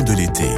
de l'été.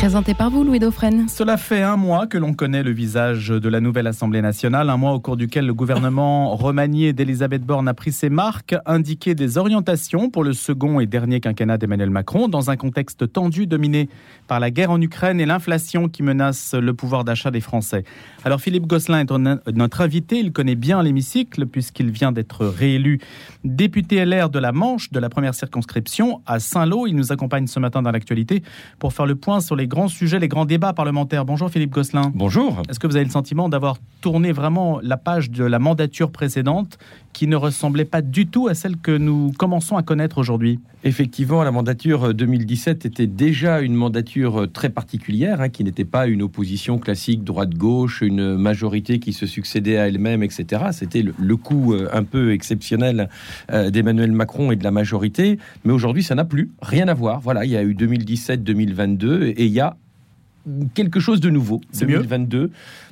Présenté par vous, Louis Dauphren. Cela fait un mois que l'on connaît le visage de la nouvelle Assemblée nationale, un mois au cours duquel le gouvernement remanié d'Elisabeth Borne a pris ses marques, indiqué des orientations pour le second et dernier quinquennat d'Emmanuel Macron, dans un contexte tendu dominé par la guerre en Ukraine et l'inflation qui menace le pouvoir d'achat des Français. Alors Philippe Gosselin est notre invité, il connaît bien l'hémicycle puisqu'il vient d'être réélu député LR de la Manche de la première circonscription à Saint-Lô. Il nous accompagne ce matin dans l'actualité pour faire le point sur les grands sujets, les grands débats parlementaires. Bonjour Philippe Gosselin. Bonjour. Est-ce que vous avez le sentiment d'avoir tourné vraiment la page de la mandature précédente qui ne ressemblait pas du tout à celle que nous commençons à connaître aujourd'hui? Effectivement, la mandature 2017 était déjà une mandature très particulière, hein, qui n'était pas une opposition classique droite-gauche, une majorité qui se succédait à elle-même, etc. C'était le, coup euh, un peu exceptionnel euh, d'Emmanuel Macron et de la majorité. Mais aujourd'hui, ça n'a plus rien à voir. Voilà, il y a eu 2017-2022 et il y a quelque chose de nouveau. 2022.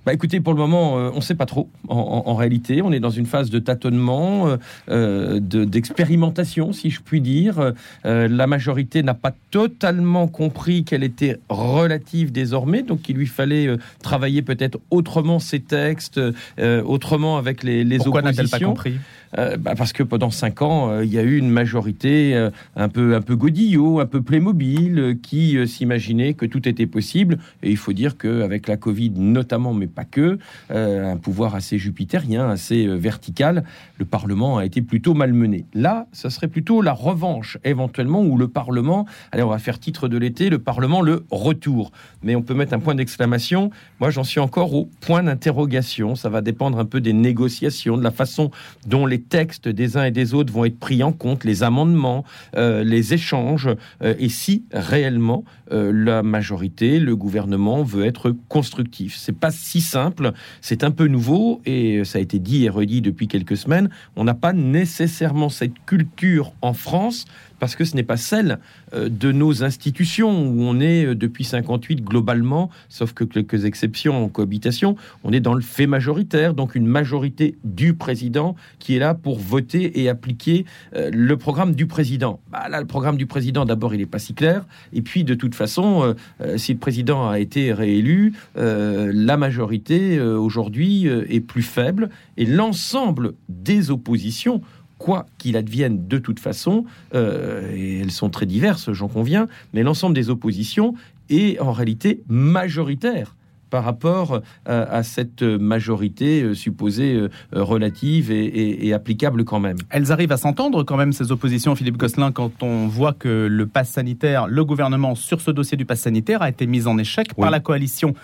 Bah écoutez, pour le moment, euh, on ne sait pas trop. En, réalité, on est dans une phase de tâtonnement, euh, euh, d'expérimentation, si je puis dire. la majorité n'a pas totalement compris qu'elle était relative désormais, donc il lui fallait travailler peut-être autrement ses textes, autrement avec les, les Pourquoi oppositions. Pas compris? Bah parce que pendant cinq ans, il y a eu une majorité un peu un peu godillot, un peu Playmobil, qui s'imaginait que tout était possible. Et il faut dire qu'avec la Covid notamment, mais pas que, euh, un pouvoir assez jupitérien, assez euh, vertical, le Parlement a été plutôt malmené. Là, ce serait plutôt la revanche, éventuellement, où le Parlement, allez, on va faire titre de l'été, le Parlement, le retour. Mais on peut mettre un point d'exclamation. Moi, j'en suis encore au point d'interrogation. Ça va dépendre un peu des négociations, de la façon dont les textes des uns et des autres vont être pris en compte, les amendements, euh, les échanges, et si réellement la majorité, le gouvernement veut être constructif. C'est pas si simple, c'est un peu nouveau et ça a été dit et redit depuis quelques semaines. On n'a pas nécessairement cette culture en France parce que ce n'est pas celle euh, de nos institutions où on est euh, depuis 58 globalement, sauf que quelques exceptions en cohabitation, on est dans le fait majoritaire, donc une majorité du président qui est là pour voter et appliquer euh, le programme du président. Bah là, le programme du président, d'abord, il n'est pas si clair, et puis de toute façon, si le président a été réélu, la majorité aujourd'hui est plus faible, et l'ensemble des oppositions quoi qu'il advienne de toute façon, euh, et elles sont très diverses, j'en conviens, mais l'ensemble des oppositions est en réalité majoritaire par rapport euh, à, cette majorité euh, supposée relative et, applicable quand même. Elles arrivent à s'entendre quand même, ces oppositions, Philippe Gosselin, quand on voit que le pass sanitaire, le gouvernement sur ce dossier du pass sanitaire a été mis en échec par la coalition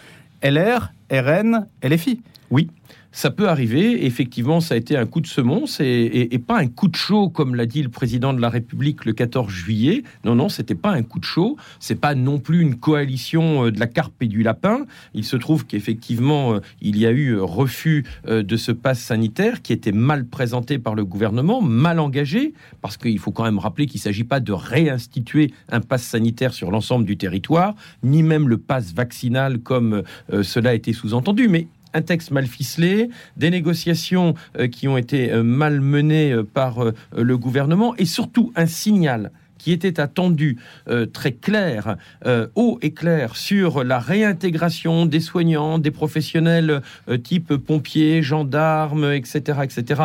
LR, RN, LFI. Oui, ça peut arriver. Effectivement, ça a été un coup de semonce et, pas un coup de chaud, comme l'a dit le président de la République le 14 juillet. Non, non, c'était pas un coup de chaud. C'est pas non plus une coalition euh, de la carpe et du lapin. Il se trouve qu'effectivement, euh, il y a eu euh, refus de ce pass sanitaire qui était mal présenté par le gouvernement, mal engagé, parce qu'il faut quand même rappeler qu'il ne s'agit pas de réinstituer un pass sanitaire sur l'ensemble du territoire, ni même le pass vaccinal comme cela a été sous-entendu. Mais un texte mal ficelé, des négociations euh, qui ont été euh, mal menées euh, par le gouvernement et surtout un signal qui était attendu euh, très clair, euh, haut et clair, sur la réintégration des soignants, des professionnels euh, type pompiers, gendarmes, etc., etc.,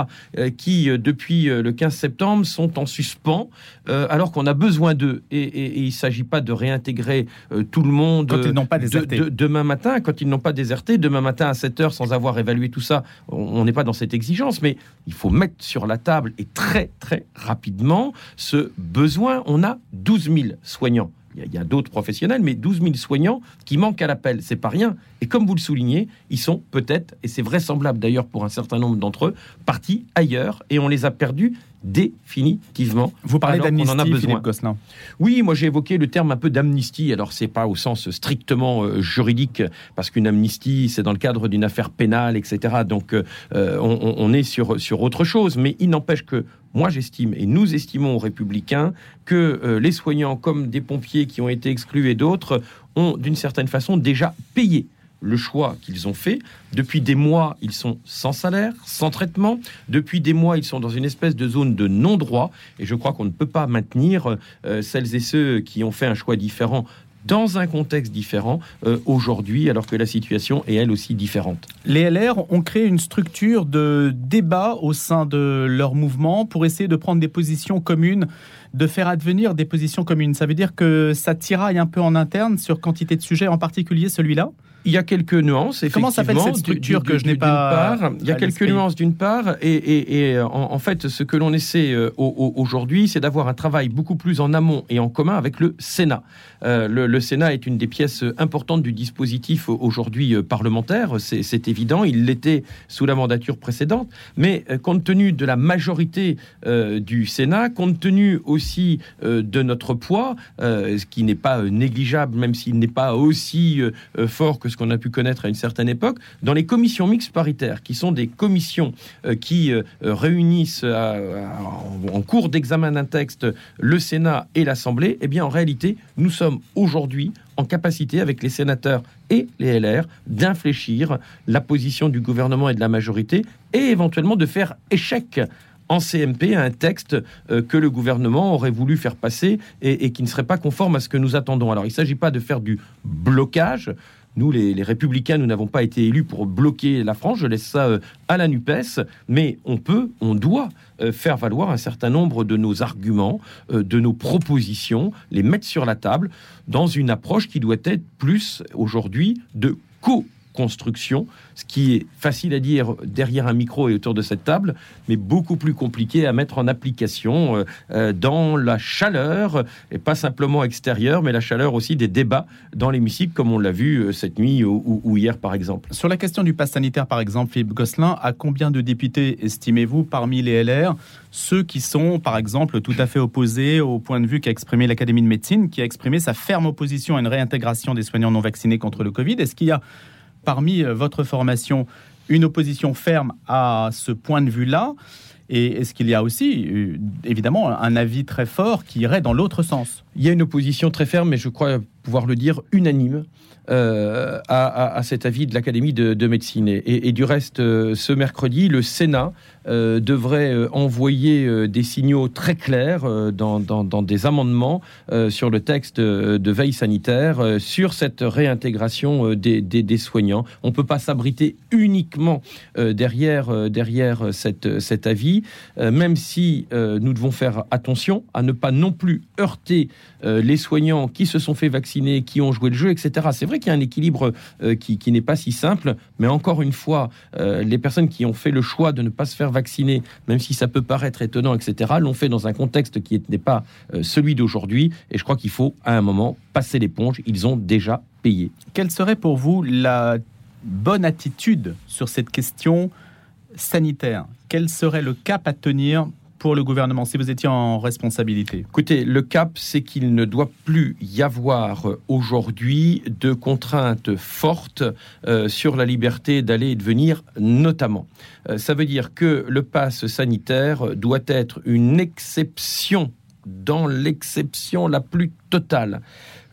qui depuis le 15 septembre sont en suspens, alors qu'on a besoin d'eux. Et, il ne s'agit pas de réintégrer tout le monde quand ils n'ont pas déserté. demain matin, quand ils n'ont pas déserté, demain matin à 7 heures, sans avoir évalué tout ça, on n'est pas dans cette exigence, mais il faut mettre sur la table et très très rapidement ce besoin on a 12 000 soignants. Il y a, d'autres professionnels, mais 12 000 soignants qui manquent à l'appel. C'est pas rien. Et comme vous le soulignez, ils sont peut-être, et c'est vraisemblable d'ailleurs pour un certain nombre d'entre eux, partis ailleurs et on les a perdus définitivement. Vous parlez d'amnistie, Philippe Gosselin. Oui, moi j'ai évoqué le terme un peu d'amnistie. Alors c'est pas au sens strictement euh, juridique, parce qu'une amnistie c'est dans le cadre d'une affaire pénale, etc. Donc euh, on, on, est sur sur autre chose. Mais il n'empêche que moi j'estime et nous estimons aux républicains que euh, les soignants comme des pompiers qui ont été exclus et d'autres ont d'une certaine façon déjà payé le choix qu'ils ont fait. Depuis des mois, ils sont sans salaire, sans traitement. Depuis des mois, ils sont dans une espèce de zone de non-droit. Et je crois qu'on ne peut pas maintenir euh, celles et ceux qui ont fait un choix différent dans un contexte différent euh, aujourd'hui, alors que la situation est elle aussi différente. Les LR ont créé une structure de débat au sein de leur mouvement pour essayer de prendre des positions communes, de faire advenir des positions communes. Ça veut dire que ça tiraille un peu en interne sur quantité de sujets, en particulier celui-là? Il y a quelques nuances. Comment s'appelle cette structure que je n'ai pas part, Il y a quelques nuances d'une part, et, euh, en, fait, ce que l'on essaie euh, aujourd'hui, c'est d'avoir un travail beaucoup plus en amont et en commun avec le Sénat. Euh, le, Sénat est une des pièces importantes du dispositif aujourd'hui parlementaire, c'est évident. Il l'était sous la mandature précédente, mais compte tenu de la majorité du Sénat, compte tenu aussi de notre poids, ce qui n'est pas négligeable, même s'il n'est pas aussi fort que ce qu'on a pu connaître à une certaine époque, dans les commissions mixtes paritaires, qui sont des commissions euh, qui euh, réunissent en, cours d'examen d'un texte le Sénat et l'Assemblée, eh bien en réalité, nous sommes aujourd'hui en capacité, avec les sénateurs et les LR, d'infléchir la position du gouvernement et de la majorité et éventuellement de faire échec en CMP un texte euh, que le gouvernement aurait voulu faire passer et, et, qui ne serait pas conforme à ce que nous attendons. Alors il ne s'agit pas de faire du blocage, nous, les, républicains, nous n'avons pas été élus pour bloquer la France. Je laisse ça euh, à la NUPES. Mais on peut, on doit euh, faire valoir un certain nombre de nos arguments, euh, de nos propositions, les mettre sur la table dans une approche qui doit être plus aujourd'hui de co construction, ce qui est facile à dire derrière un micro et autour de cette table, mais beaucoup plus compliqué à mettre en application euh, euh, dans la chaleur, et pas simplement extérieure, mais la chaleur aussi des débats dans l'hémicycle, comme on l'a vu euh, cette nuit ou, hier par exemple. Sur la question du pass sanitaire par exemple, Philippe Gosselin, à combien de députés estimez-vous parmi les LR ceux qui sont par exemple tout à fait opposés au point de vue qu'a exprimé l'Académie de médecine, qui a exprimé sa ferme opposition à une réintégration des soignants non vaccinés contre le Covid? Est-ce qu'il y a parmi euh, votre formation une opposition ferme à ce point de vue-là? Et est-ce qu'il y a aussi, euh, évidemment, un avis très fort qui irait dans l'autre sens? Il y a une opposition très ferme, mais je crois pouvoir le dire unanime, euh, à, cet avis de l'Académie de, médecine. Et, du reste, ce mercredi, le Sénat euh, devrait euh, envoyer euh, des signaux très clairs dans, des amendements sur le texte de veille sanitaire, sur cette réintégration des, soignants. On ne peut pas s'abriter uniquement derrière, derrière cette, cet avis, même si nous devons faire attention à ne pas non plus heurter les soignants qui se sont fait vacciner, qui ont joué le jeu, etc. C'est vrai qu'il y a un équilibre qui, qui n'est pas si simple, mais encore une fois, les personnes qui ont fait le choix de ne pas se faire vaccinés, même si ça peut paraître étonnant, etc., l'ont fait dans un contexte qui n'est pas euh, celui d'aujourd'hui. Et je crois qu'il faut, à un moment, passer l'éponge. Ils ont déjà payé. Quelle serait pour vous la bonne attitude sur cette question sanitaire? Quel serait le cap à tenir pour le gouvernement si vous étiez en responsabilité Écoutez, le cap, c'est qu'il ne doit plus y avoir aujourd'hui de contraintes fortes euh, sur la liberté d'aller et de venir, notamment. Euh, ça veut dire que le pass sanitaire doit être une exception dans l'exception la plus totale.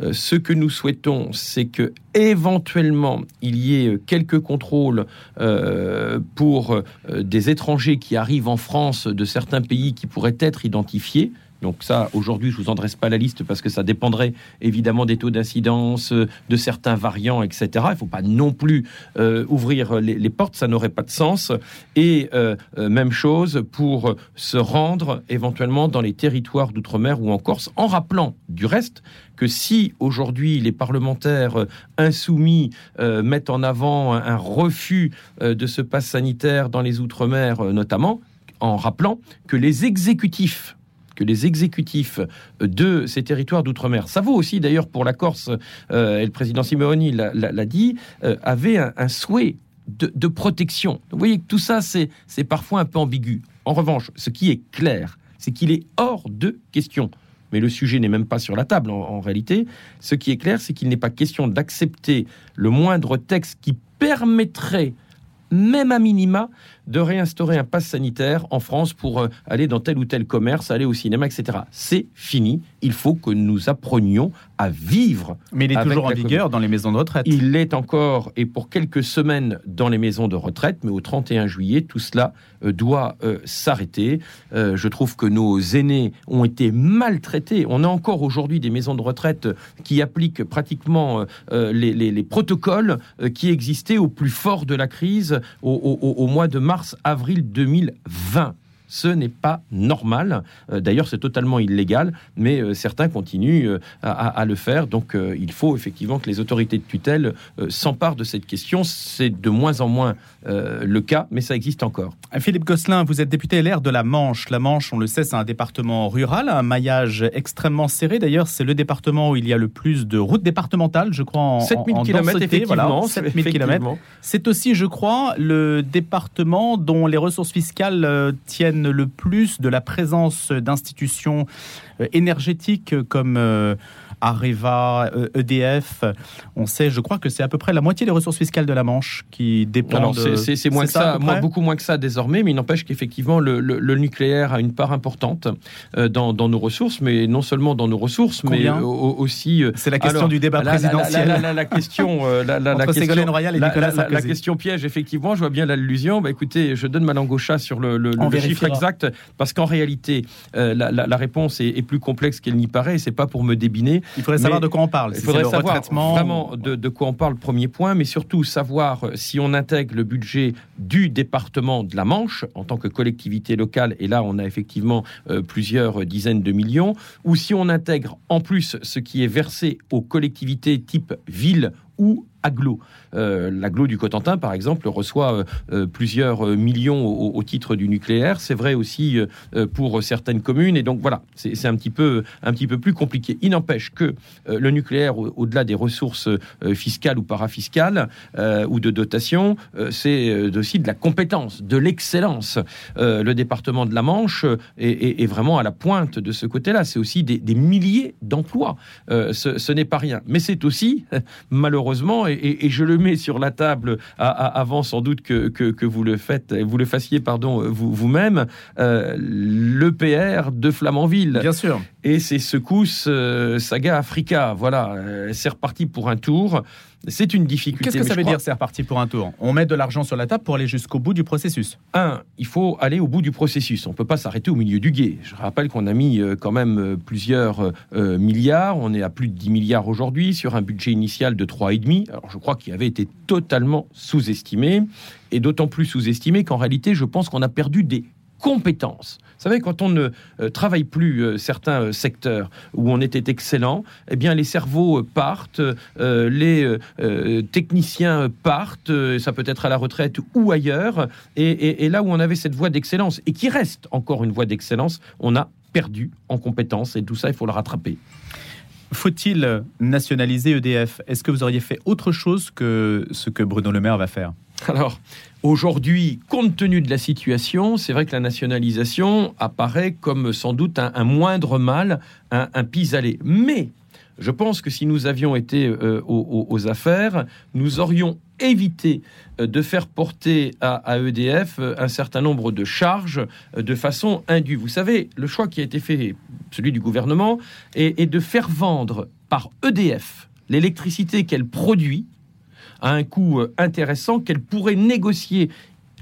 Euh, ce que nous souhaitons, c'est que éventuellement il y ait quelques contrôles euh, pour des étrangers qui arrivent en France de certains pays qui pourraient être identifiés. Donc ça, aujourd'hui, je vous en dresse pas la liste parce que ça dépendrait évidemment des taux d'incidence, euh, de certains variants, etc. Il ne faut pas non plus euh, ouvrir les, portes, ça n'aurait pas de sens. Et euh, même chose pour se rendre éventuellement dans les territoires d'outre-mer ou en Corse, en rappelant du reste que si aujourd'hui les parlementaires insoumis mettent en avant un, refus de ce pass sanitaire dans les outre-mer notamment, en rappelant que les exécutifs que les exécutifs de ces territoires d'outre-mer, ça vaut aussi d'ailleurs pour la Corse, euh, et le président Simeoni l'a dit, euh, avait un, souhait de, protection. Vous voyez que tout ça, c'est parfois un peu ambigu. En revanche, ce qui est clair, c'est qu'il est hors de question mais le sujet n'est même pas sur la table en, réalité. Ce qui est clair, c'est qu'il n'est pas question d'accepter le moindre texte qui permettrait, même à minima, de réinstaurer un pass sanitaire en France pour euh, aller dans tel ou tel commerce, aller au cinéma, etc. C'est fini. Il faut que nous apprenions à vivre. Mais il est toujours en vigueur dans les maisons de retraite. Il l'est encore et pour quelques semaines dans les maisons de retraite, mais au 31 juillet, tout cela euh, doit euh, s'arrêter. je trouve que nos aînés ont été maltraités. On a encore aujourd'hui des maisons de retraite qui appliquent pratiquement les, protocoles qui existaient au plus fort de la crise au mois de mars, avril 2020. Ce n'est pas normal. Euh, d'ailleurs, c'est totalement illégal, mais euh, certains continuent euh, à, le faire. Donc, il faut effectivement que les autorités de tutelle s'emparent de cette question. C'est de moins en moins le cas, mais ça existe encore. Philippe Gosselin, vous êtes député LR de la Manche. La Manche, on le sait, c'est un département rural, un maillage extrêmement serré. D'ailleurs, c'est le département où il y a le plus de routes départementales, je crois, en, 7000 km, effectivement. 7000 km. C'est aussi, je crois, le département dont les ressources fiscales tiennent le plus de la présence d'institutions euh, énergétiques comme euh, Areva, EDF. E On sait, je crois que c'est à peu près la moitié des ressources fiscales de la Manche qui dépendent. C'est moins que ça, beaucoup moins que ça désormais, mais il n'empêche qu'effectivement le, nucléaire a une part importante euh, dans, nos ressources, mais non seulement dans nos ressources, mais aussi. Euh, c'est la question du débat présidentiel. La, question, la, la, question, Royal et Nicolas La, question piège, effectivement, je vois bien l'allusion. Bah, écoutez, je donne ma langue au chat sur le, chiffre exact, parce qu'en réalité, euh, la, réponse est, est plus complexe qu'elle n'y paraît. C'est pas pour me débiner. Il faudrait savoir de quoi on parle. Il faudrait savoir vraiment de, quoi on parle, premier point, mais surtout savoir si on intègre le budget du département de la Manche en tant que collectivité locale, et là on a effectivement euh, plusieurs dizaines de millions, ou si on intègre en plus ce qui est versé aux collectivités type ville ou aglo. Euh, L'aglo du Cotentin, par exemple, reçoit euh, euh, plusieurs millions au, titre du nucléaire. C'est vrai aussi pour certaines communes. Et donc voilà, c'est un petit peu un petit peu plus compliqué. Il n'empêche que le nucléaire, au-delà des ressources fiscales ou parafiscales ou de dotation, c'est aussi de la compétence, de l'excellence. le département de la Manche est, vraiment à la pointe de ce côté-là. C'est aussi des, milliers d'emplois. ce, ce n'est pas rien. Mais c'est aussi, malheureusement, et, je le mets sur la table avant sans doute que, vous le faites, vous le fassiez pardon vous-même, euh, l'EPR de Flamanville. Bien sûr. Et ces secousses euh, Saga Africa, voilà, euh, c'est reparti pour un tour. C'est une difficulté. Qu'est-ce que ça veut dire, c'est reparti pour un tour? On met de l'argent sur la table pour aller jusqu'au bout du processus. Un, il faut aller au bout du processus. On ne peut pas s'arrêter au milieu du guet. Je rappelle qu'on a mis euh, quand même plusieurs euh, milliards. On est à plus de 10 milliards aujourd'hui sur un budget initial de 3,5. Alors je crois qu'il avait été totalement sous-estimé. Et d'autant plus sous-estimé qu'en réalité, je pense qu'on a perdu des compétences. Savez, quand on ne euh, travaille plus euh, certains euh, secteurs où on était excellent, eh bien, les cerveaux partent, les techniciens partent, ça peut être à la retraite ou ailleurs. Et, là où on avait cette voie d'excellence, et qui reste encore une voie d'excellence, on a perdu en compétences. Et tout ça, il faut le rattraper. Faut-il nationaliser EDF Est-ce que vous auriez fait autre chose que ce que Bruno Le Maire va faire? Alors, aujourd'hui, compte tenu de la situation, c'est vrai que la nationalisation apparaît comme sans doute un, moindre mal, un, pis-aller. Mais je pense que si nous avions été euh, aux, affaires, nous aurions évité euh, de faire porter à, EDF euh, un certain nombre de charges de façon indue. Vous savez, le choix qui a été fait, celui du gouvernement, est de faire vendre par EDF l'électricité qu'elle produit à un coût euh, intéressant qu'elle pourrait négocier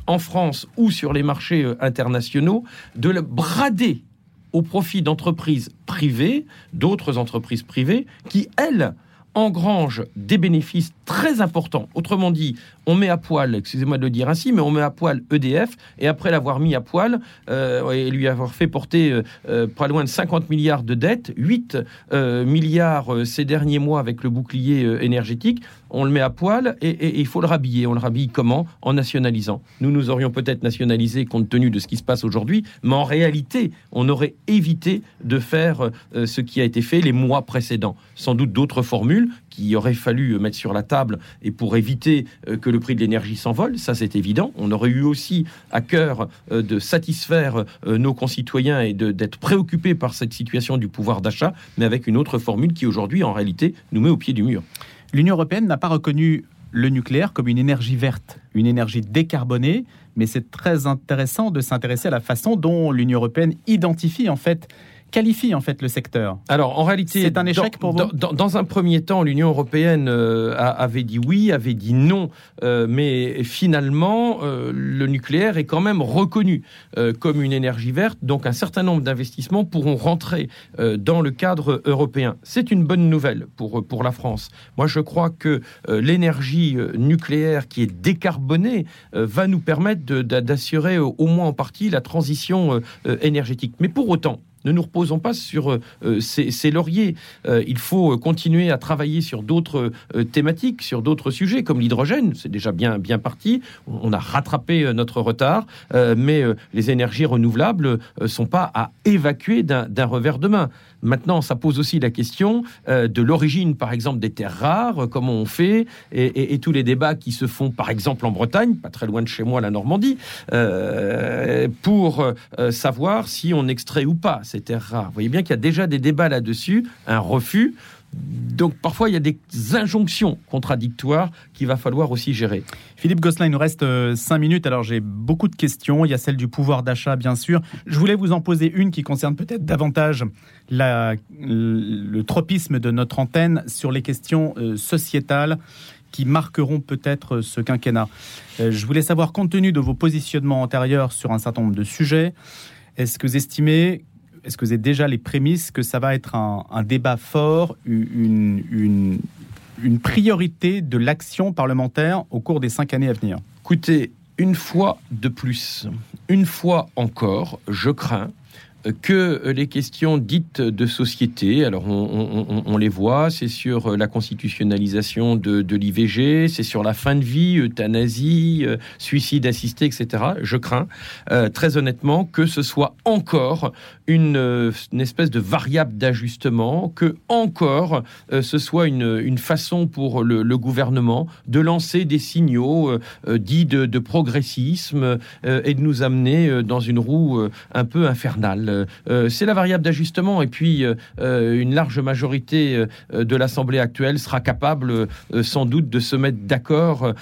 en France ou sur les marchés euh, internationaux, de le brader au profit d'entreprises privées, d'autres entreprises privées, qui, elles, engrangent des bénéfices très importants. Autrement dit, on met à poil, excusez-moi de le dire ainsi, mais on met à poil EDF, et après l'avoir mis à poil euh, et lui avoir fait porter pas loin de 50 milliards de dettes, 8 milliards ces derniers mois avec le bouclier énergétique, on le met à poil et, il faut le rhabiller. On le rhabille comment? En nationalisant. Nous, nous aurions peut-être nationalisé compte tenu de ce qui se passe aujourd'hui, mais en réalité, on aurait évité de faire euh, ce qui a été fait les mois précédents. Sans doute d'autres formules qu'il aurait fallu mettre sur la table et pour éviter euh, que le prix de l'énergie s'envole, ça c'est évident. On aurait eu aussi à cœur euh, de satisfaire nos concitoyens et d'être préoccupés par cette situation du pouvoir d'achat, mais avec une autre formule qui aujourd'hui en réalité nous met au pied du mur l'Union européenne n'a pas reconnu le nucléaire comme une énergie verte, une énergie décarbonée, mais c'est très intéressant de s'intéresser à la façon dont l'Union européenne identifie en fait qualifie en fait le secteur Alors en réalité, c'est un échec pour vous. Dans, un premier temps, l'Union européenne euh, avait dit oui, avait dit non, euh, mais finalement, euh, le nucléaire est quand même reconnu comme une énergie verte, donc un certain nombre d'investissements pourront rentrer dans le cadre européen. C'est une bonne nouvelle pour pour la France. Moi, je crois que l'énergie nucléaire qui est décarbonée va nous permettre d'assurer au moins en partie la transition énergétique. Mais pour autant, ne nous reposons pas sur euh, euh, ces, lauriers. Euh, il faut continuer à travailler sur d'autres thématiques, sur d'autres sujets, comme l'hydrogène. C'est déjà bien, bien parti. On a rattrapé notre retard, mais les énergies renouvelables ne sont pas à évacuer d'un revers de main. Maintenant, ça pose aussi la question de l'origine, par exemple, des terres rares, comment on fait, et, tous les débats qui se font, par exemple, en Bretagne, pas très loin de chez moi, la Normandie, pour savoir si on extrait ou pas ces terres rares. Vous voyez bien qu'il y a déjà des débats là-dessus, un refus. Donc parfois, il y a des injonctions contradictoires qu'il va falloir aussi gérer. Philippe Gosselin, il nous reste euh, cinq minutes. Alors j'ai beaucoup de questions. Il y a celle du pouvoir d'achat, bien sûr. Je voulais vous en poser une qui concerne peut-être davantage le tropisme de notre antenne sur les questions euh, sociétales qui marqueront peut-être ce quinquennat. Euh, je voulais savoir, compte tenu de vos positionnements antérieurs sur un certain nombre de sujets, est-ce que vous estimez est-ce que vous avez déjà les prémices que ça va être un, débat fort, une, une, priorité de l'action parlementaire au cours des cinq années à venir? Écoutez, une fois de plus, une fois encore, je crains que les questions dites de société, alors on, les voit, c'est sur la constitutionnalisation de, l'IVG, c'est sur la fin de vie, euthanasie, euh, suicide assisté, etc. Je crains euh, très honnêtement que ce soit encore une, euh, espèce de variable d'ajustement, que encore ce soit une, façon pour le, gouvernement de lancer des signaux dits de, de progressisme et de nous amener dans une roue un peu infernale. Euh, euh, c'est la variable d'ajustement. Et puis, euh, une large majorité de l'Assemblée actuelle sera capable, sans doute, de se mettre d'accord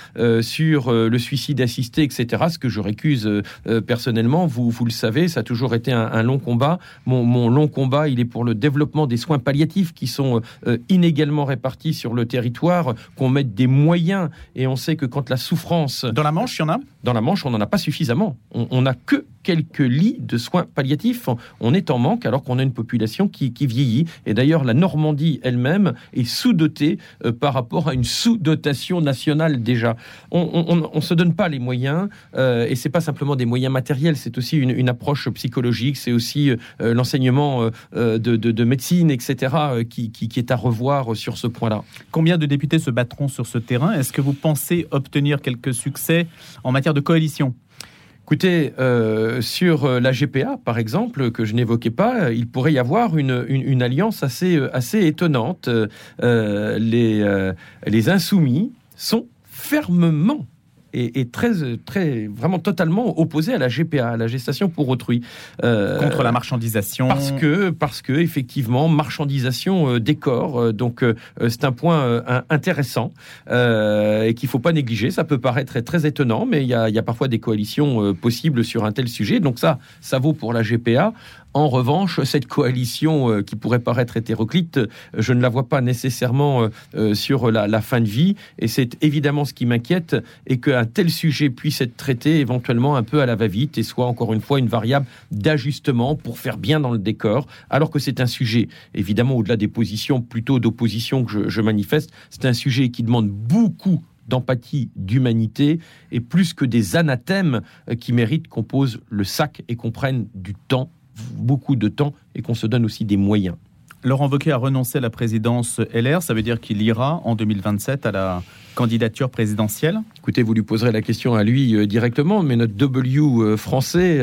sur le suicide assisté, etc. Ce que je récuse personnellement. Vous, vous le savez, ça a toujours été un, long combat. Mon, long combat, il est pour le développement des soins palliatifs qui sont inégalement répartis sur le territoire, qu'on mette des moyens. Et on sait que quand la souffrance... Dans la Manche, il y en a? Dans la Manche, on n'en a pas suffisamment. On n'a que quelques lits de soins palliatifs. On est en manque alors qu'on a une population qui, vieillit. Et d'ailleurs, la Normandie elle-même est sous-dotée euh, par rapport à une sous-dotation nationale déjà. On ne se donne pas les moyens, euh, et c'est pas simplement des moyens matériels, c'est aussi une, approche psychologique, c'est aussi euh, l'enseignement de, médecine, etc., qui est à revoir sur ce point-là. Combien de députés se battront sur ce terrain? Est-ce que vous pensez obtenir quelques succès en matière de coalition? Écoutez, euh, sur euh, la GPA, par exemple, que je n'évoquais pas, il pourrait y avoir une, alliance assez, euh, assez étonnante. les, les insoumis sont fermement est, très, très, vraiment totalement opposé à la GPA, à la gestation pour autrui. Euh, Contre la marchandisation. Parce que, parce que effectivement, marchandisation euh, des corps. Euh, donc, c'est un point intéressant et qu'il faut pas négliger. Ça peut paraître très étonnant, mais il y a, y a, parfois des coalitions possibles sur un tel sujet. Donc ça, ça vaut pour la GPA. En revanche, cette coalition euh, qui pourrait paraître hétéroclite, euh, je ne la vois pas nécessairement euh, sur la, fin de vie. Et c'est évidemment ce qui m'inquiète, et qu'un tel sujet puisse être traité éventuellement un peu à la va-vite et soit encore une fois une variable d'ajustement pour faire bien dans le décor, alors que c'est un sujet, évidemment, au-delà des positions plutôt d'opposition que je, je manifeste, c'est un sujet qui demande beaucoup d'empathie, d'humanité, et plus que des anathèmes qui méritent qu'on pose le sac et qu'on prenne du temps beaucoup de temps et qu'on se donne aussi des moyens. Laurent Wauquiez a renoncé à la présidence LR, ça veut dire qu'il ira en 2027 à la candidature présidentielle Écoutez, vous lui poserez la question à lui directement, mais notre W français,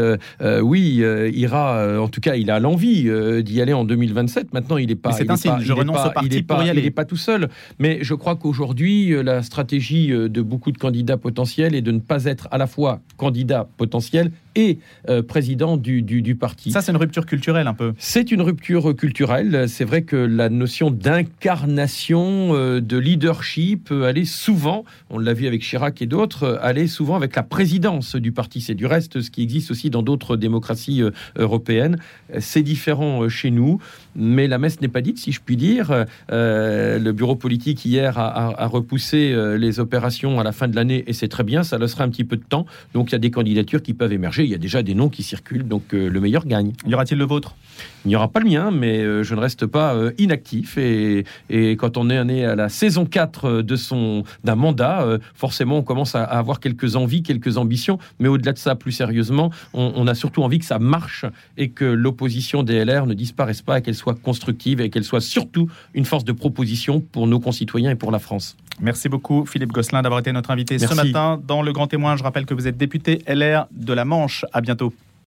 oui, ira, en tout cas, il a l'envie d'y aller en 2027. Maintenant, il n'est pas. C'est un signe, je renonce au parti pour y aller. Il n'est pas tout seul. Mais je crois qu'aujourd'hui, la stratégie de beaucoup de candidats potentiels est de ne pas être à la fois candidat potentiel et euh, président du, du, parti. Ça, c'est une rupture culturelle un peu. C'est une rupture culturelle. C'est vrai que la notion d'incarnation, euh, de leadership, euh, allait souvent, on l'a vu avec Chirac et d'autres, allait souvent avec la présidence du parti. C'est du reste ce qui existe aussi dans d'autres démocraties européennes. C'est différent chez nous, mais la messe n'est pas dite, si je puis dire. le bureau politique hier a, a repoussé les opérations à la fin de l'année et c'est très bien. Ça laissera un petit peu de temps. Donc il y a des candidatures qui peuvent émerger il y a déjà des noms qui circulent, donc euh, le meilleur gagne. Y aura-t-il le vôtre? Il n'y aura pas le mien, mais euh, je ne reste pas euh, inactif. Et, et, quand on est né à la saison 4 de son d'un mandat, forcément, on commence à, avoir quelques envies, quelques ambitions. Mais au-delà de ça, plus sérieusement, on, a surtout envie que ça marche et que l'opposition DLR ne disparaisse pas, qu'elle soit constructive et qu'elle soit surtout une force de proposition pour nos concitoyens et pour la France. Merci beaucoup Philippe Gosselin d'avoir été notre invité ce matin dans le Grand Témoin. Je rappelle que vous êtes député LR de la Manche. À bientôt.